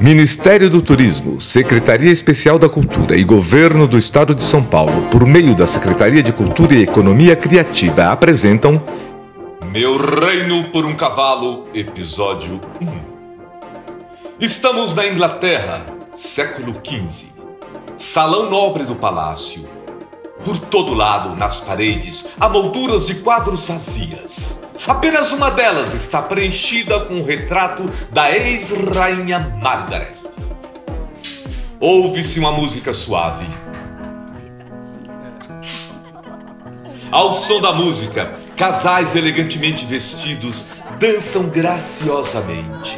Ministério do Turismo, Secretaria Especial da Cultura e Governo do Estado de São Paulo, por meio da Secretaria de Cultura e Economia Criativa, apresentam Meu Reino por um Cavalo, Episódio 1. Estamos na Inglaterra, século XV. Salão nobre do palácio. Por todo lado, nas paredes, há molduras de quadros vazias. Apenas uma delas está preenchida com o retrato da ex-rainha Margaret. Ouve-se uma música suave. Ao som da música, casais elegantemente vestidos dançam graciosamente.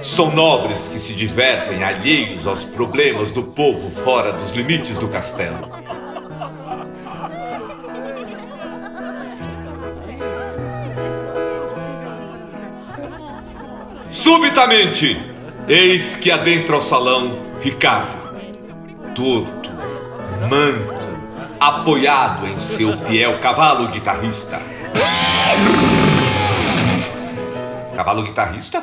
São nobres que se divertem alheios aos problemas do povo fora dos limites do castelo. Subitamente, eis que adentra o salão Ricardo, torto, manco, apoiado em seu fiel cavalo guitarrista. Cavalo guitarrista?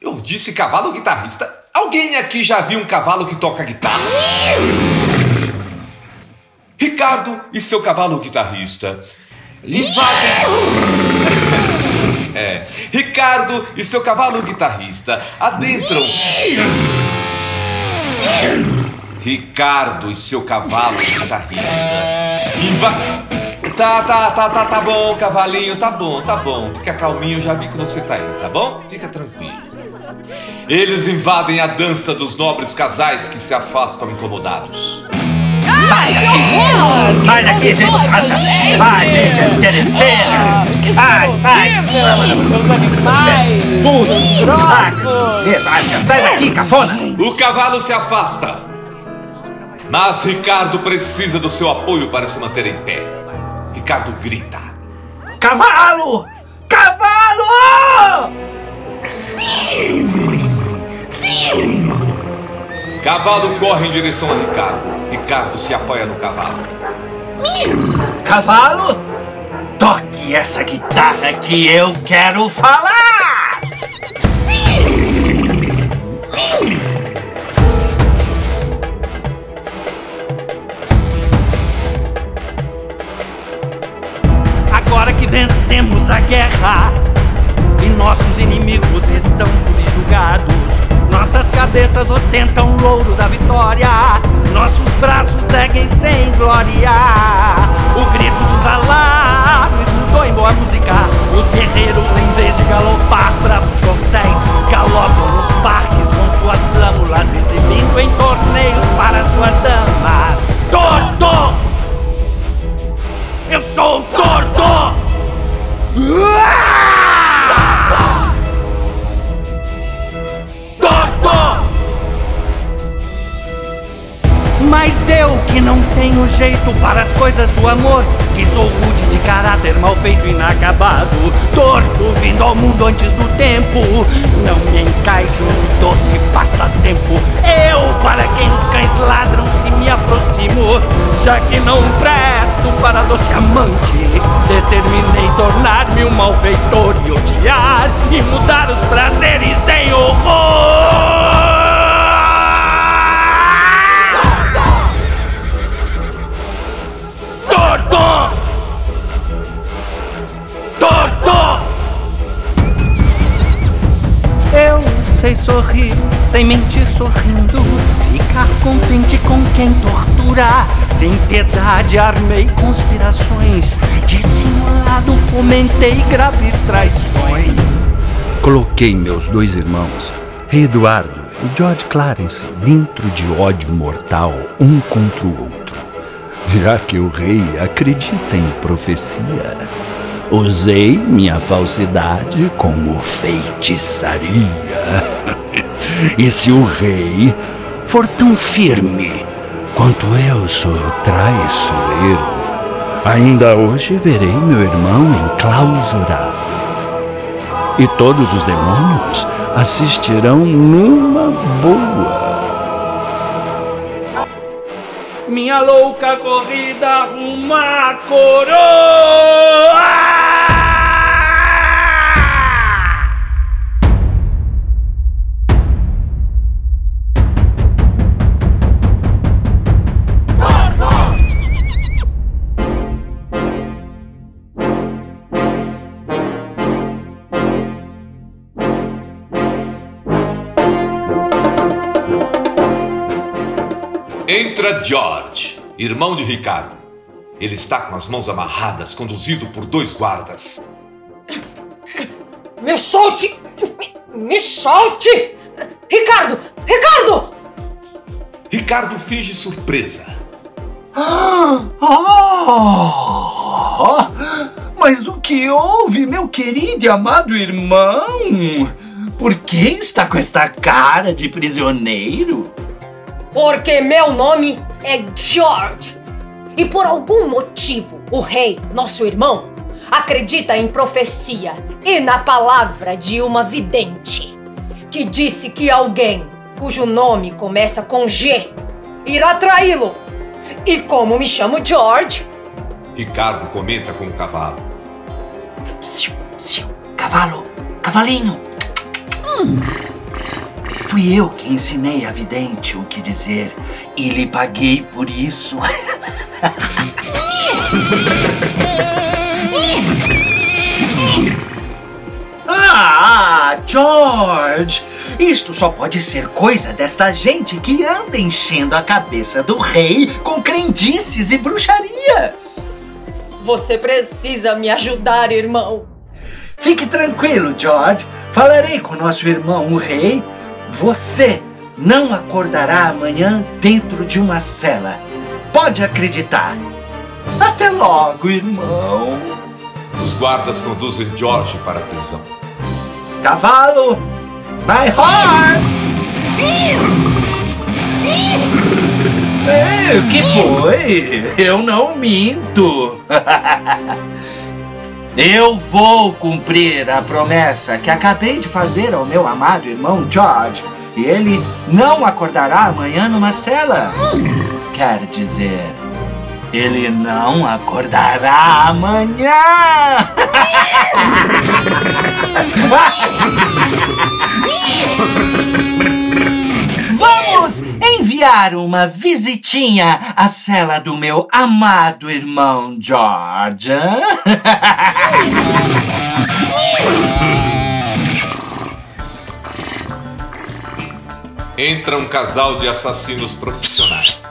Eu disse cavalo guitarrista? Alguém aqui já viu um cavalo que toca guitarra? Ricardo e seu cavalo guitarrista invadem. É. Ricardo e seu cavalo guitarrista adentram. Ricardo e seu cavalo guitarrista inva... Tá, tá, tá, tá, tá bom, cavalinho, tá bom, tá bom. Fica calminho, já vi que você tá aí, tá bom? Fica tranquilo. Eles invadem a dança dos nobres casais que se afastam incomodados. Sai daqui! Sai daqui, gente chata! Ai, gente é interesseira! Ai, sai! Seus animais! Sujo! Ai, sai daqui, cafona! O cavalo se afasta. Mas Ricardo precisa do seu apoio para se manter em pé. Ricardo grita. Cavalo! Cavalo! Cavalo corre em direção a Ricardo. Ricardo se apoia no cavalo. Cavalo? Toque essa guitarra que eu quero falar! Agora que vencemos a guerra nossos inimigos estão subjugados, nossas cabeças ostentam o ouro da vitória, nossos braços erguem sem glória. O grito dos alarmes mudou que não tenho jeito para as coisas do amor, que sou rude de caráter, mal feito e inacabado, torto vindo ao mundo antes do tempo, não me encaixo no doce passatempo. Eu, para quem os cães ladram, se me aproximo, já que não presto para doce amante, determinei tornar-me um malfeitor e odiar e mudar os prazeres em horror. Sei sorrir, sem mentir sorrindo, ficar contente com quem tortura. Sem piedade armei conspirações, dissimulado fomentei graves traições. Coloquei meus dois irmãos, Rei Eduardo e George Clarence, dentro de ódio mortal um contra o outro. Já que o rei acredita em profecia, usei minha falsidade como feitiçaria. E se o rei for tão firme quanto eu sou traiçoeiro, ainda hoje verei meu irmão enclausurado. E todos os demônios assistirão numa boa. Minha louca corrida rumo à coroa! Entra George, irmão de Ricardo. Ele está com as mãos amarradas, conduzido por dois guardas. Me solte! Me solte! Ricardo! Ricardo! Ricardo finge surpresa. Ah, ah, mas o que houve, meu querido e amado irmão? Por que está com esta cara de prisioneiro? Porque meu nome é George. E por algum motivo, o rei, nosso irmão, acredita em profecia e na palavra de uma vidente que disse que alguém cujo nome começa com G irá traí-lo. E como me chamo George, Ricardo comenta com o cavalo. Psiu, psiu, cavalo, cavalinho. Hum. Fui eu que ensinei a vidente o que dizer e lhe paguei por isso. ah, George! Isto só pode ser coisa desta gente que anda enchendo a cabeça do rei com crendices e bruxarias. Você precisa me ajudar, irmão. Fique tranquilo, George. Falarei com nosso irmão, o rei. Você não acordará amanhã dentro de uma cela. Pode acreditar. Até logo, irmão. Os guardas conduzem George para a prisão. Cavalo! My horse! É, o que foi? Eu não minto. Eu vou cumprir a promessa que acabei de fazer ao meu amado irmão George. E ele não acordará amanhã numa cela. Quer dizer, ele não acordará amanhã. Enviar uma visitinha à cela do meu amado irmão George. Entra um casal de assassinos profissionais.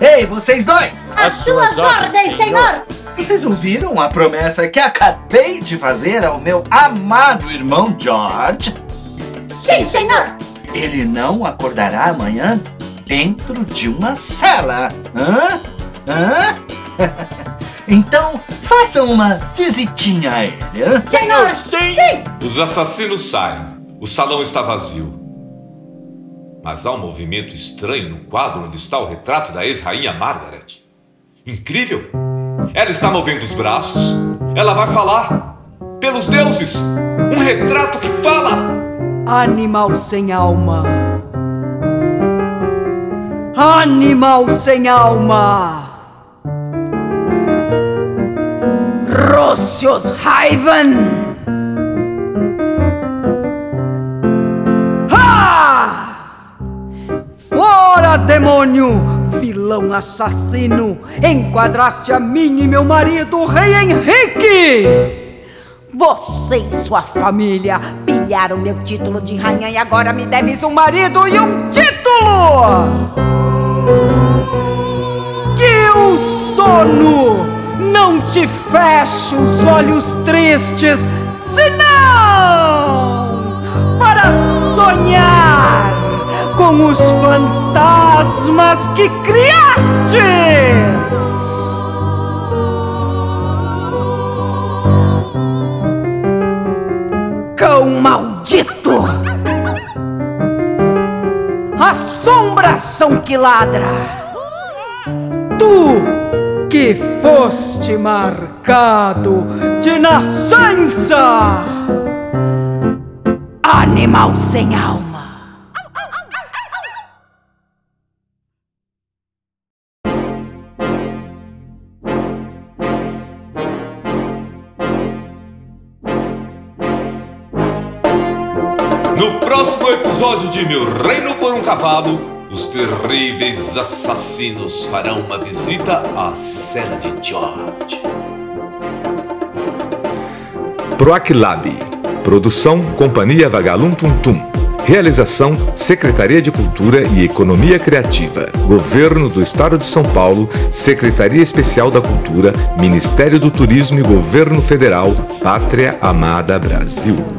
Ei, vocês dois! As suas ordens, senhor! Vocês ouviram a promessa que acabei de fazer ao meu amado irmão George? Sim, senhor! Ele não acordará amanhã dentro de uma cela. Hã? Hã? Então, façam uma visitinha a ele. hã? Senhor, sim! Os assassinos saem. O salão está vazio. Mas há um movimento estranho no quadro onde está o retrato da ex-rainha Margaret. Incrível! Ela está movendo os braços. Ela vai falar. Pelos deuses! Um retrato que fala! Animal sem alma. Animal sem alma. Rossios Raiven. Fora, demônio! Vilão assassino! Enquadraste a mim e meu marido, o rei Henrique! Você e sua família pilharam meu título de rainha e agora me deves um marido e um título! Que o sono não te feche os olhos tristes, senão para sonhar com os fantasmas que criastes! Assombração que ladra! Tu que foste marcado de nascença! Animal sem alma! Próximo episódio de Meu Reino por um Cavalo, os terríveis assassinos farão uma visita à cela de George. Proac Lab. Produção Companhia Vagalum Tum Tum. Realização: Secretaria de Cultura e Economia Criativa. Governo do Estado de São Paulo, Secretaria Especial da Cultura, Ministério do Turismo e Governo Federal, Pátria Amada Brasil.